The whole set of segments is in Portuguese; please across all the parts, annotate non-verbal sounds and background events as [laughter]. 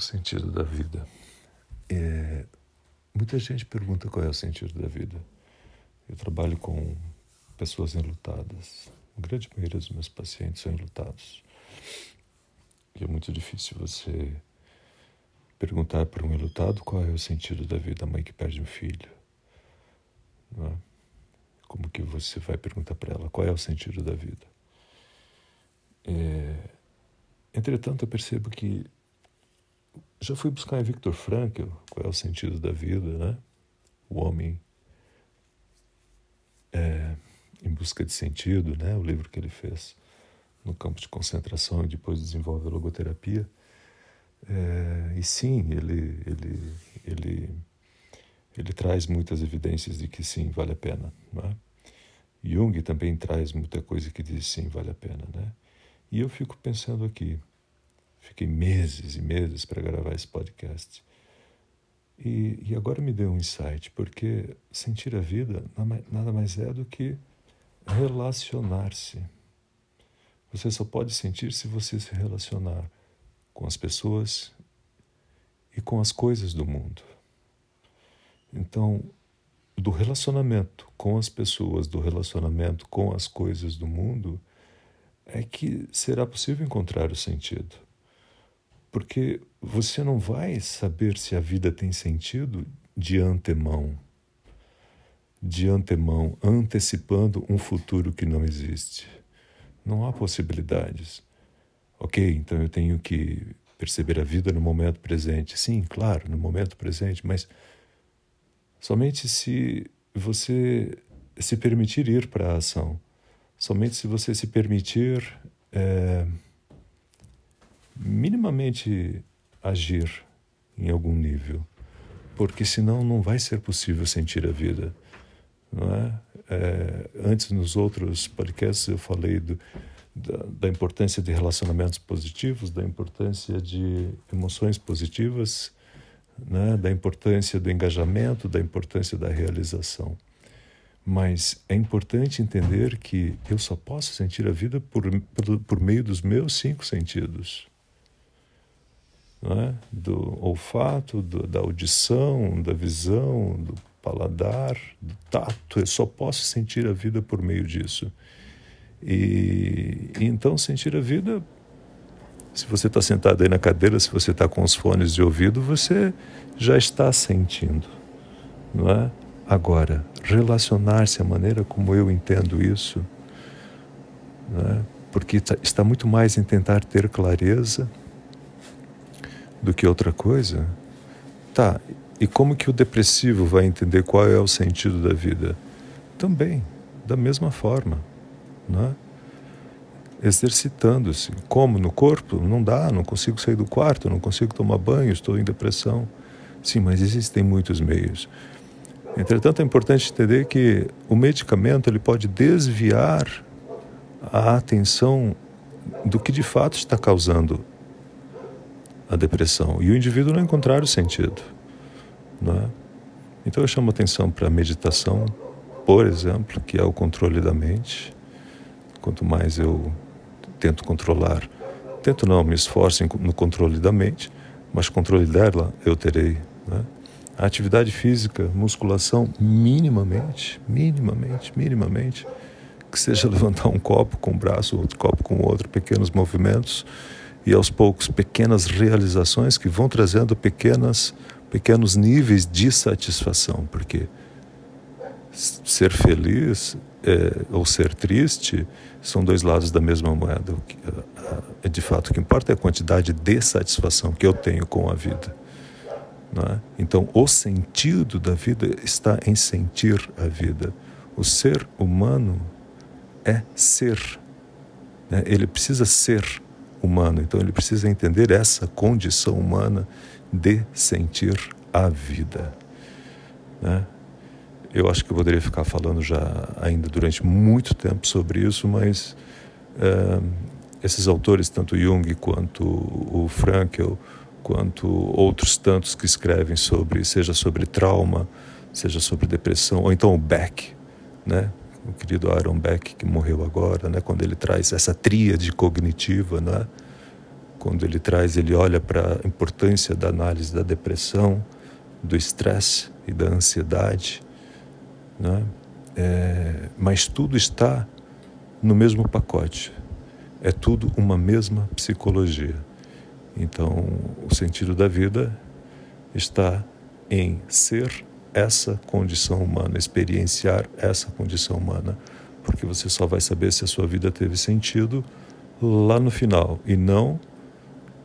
O sentido da vida. É, muita gente pergunta qual é o sentido da vida. Eu trabalho com pessoas enlutadas. A grande maioria dos meus pacientes são enlutados. E é muito difícil você perguntar para um enlutado qual é o sentido da vida, a mãe que perde um filho. É? Como que você vai perguntar para ela qual é o sentido da vida? É... Entretanto, eu percebo que já fui buscar em Viktor Frankl qual é o sentido da vida, né? O homem é, em busca de sentido, né? O livro que ele fez no campo de concentração e depois desenvolve a logoterapia. É, e sim, ele, ele, ele, ele traz muitas evidências de que sim, vale a pena. Né? Jung também traz muita coisa que diz sim, vale a pena. Né? E eu fico pensando aqui, Fiquei meses e meses para gravar esse podcast. E, e, agora me deu um insight, porque sentir a vida nada mais é do que relacionar-se. Você só pode sentir se você se relacionar com as pessoas e com as coisas do mundo. Então, do relacionamento com as pessoas, do relacionamento com as coisas do mundo, é que será possível encontrar o sentido. Porque você não vai saber se a vida tem sentido de antemão. De antemão, antecipando um futuro que não existe. Não há possibilidades. Ok, então eu tenho que perceber a vida no momento presente. Sim, claro, no momento presente, mas somente se você se permitir ir para a ação, somente se você se permitir. É, minimamente agir em algum nível, porque senão não vai ser possível sentir a vida, não é? é antes nos outros podcasts eu falei do, da, da, importância de relacionamentos positivos, da importância de emoções positivas, né? da importância do engajamento, da importância da realização. Mas é importante entender que eu só posso sentir a vida por, por, por meio dos meus cinco sentidos é? do olfato, do, da audição, da visão, do paladar, do tato. Eu só posso sentir a vida por meio disso. E, e então sentir a vida, se você está sentado aí na cadeira, se você está com os fones de ouvido, você já está sentindo, não é? Agora, relacionar-se a maneira como eu entendo isso, não é? porque tá, está muito mais em tentar ter clareza do que outra coisa? Tá, e como que o depressivo vai entender qual é o sentido da vida? Também, da mesma forma, né? exercitando-se. Como no corpo? Não dá, não consigo sair do quarto, não consigo tomar banho, estou em depressão. Sim, mas existem muitos meios. Entretanto, é importante entender que o medicamento ele pode desviar a atenção do que de fato está causando a depressão e o indivíduo não encontrar o sentido. É? Então eu chamo atenção para a meditação, por exemplo, que é o controle da mente. Quanto mais eu tento controlar, tento não, me esforço no controle da mente, mas controle dela eu terei. Né? A atividade física, musculação, minimamente, minimamente, minimamente, que seja [laughs] levantar um copo com um braço, outro copo com o outro, pequenos movimentos, e aos poucos pequenas realizações que vão trazendo pequenas pequenos níveis de satisfação, porque ser feliz é, ou ser triste são dois lados da mesma moeda. É, de fato, o que importa é a quantidade de satisfação que eu tenho com a vida. É? Então, o sentido da vida está em sentir a vida. O ser humano é ser. Né? Ele precisa ser humano. Então ele precisa entender essa condição humana de sentir a vida. Né? Eu acho que eu poderia ficar falando já ainda durante muito tempo sobre isso, mas é, esses autores, tanto Jung quanto o Frankl, quanto outros tantos que escrevem sobre, seja sobre trauma, seja sobre depressão, ou então o Beck, né? O querido Aaron Beck, que morreu agora, né, quando ele traz essa tríade cognitiva, né, quando ele traz, ele olha para a importância da análise da depressão, do estresse e da ansiedade, né? É, mas tudo está no mesmo pacote. É tudo uma mesma psicologia. Então, o sentido da vida está em ser essa condição humana, experienciar essa condição humana, porque você só vai saber se a sua vida teve sentido lá no final e não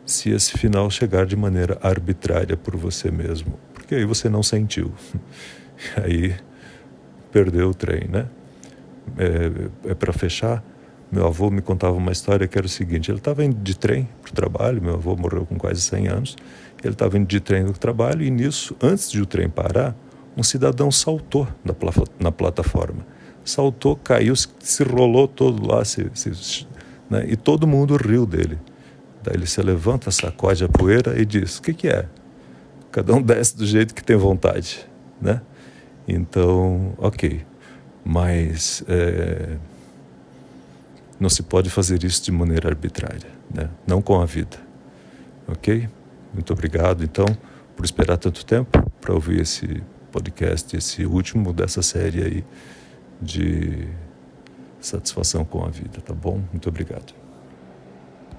se esse final chegar de maneira arbitrária por você mesmo, porque aí você não sentiu. [laughs] aí perdeu o trem, né? É, é para fechar, meu avô me contava uma história que era o seguinte: ele estava indo de trem para o trabalho, meu avô morreu com quase 100 anos, ele estava indo de trem para o trabalho e nisso, antes de o trem parar, um cidadão saltou na, na plataforma. Saltou, caiu, se rolou todo lá, se, se, né? e todo mundo riu dele. Daí ele se levanta, sacode a poeira e diz: O que, que é? Cada um desce do jeito que tem vontade. Né? Então, ok. Mas é, não se pode fazer isso de maneira arbitrária, né? não com a vida. Ok? Muito obrigado, então, por esperar tanto tempo para ouvir esse podcast, esse último dessa série aí de satisfação com a vida, tá bom? Muito obrigado.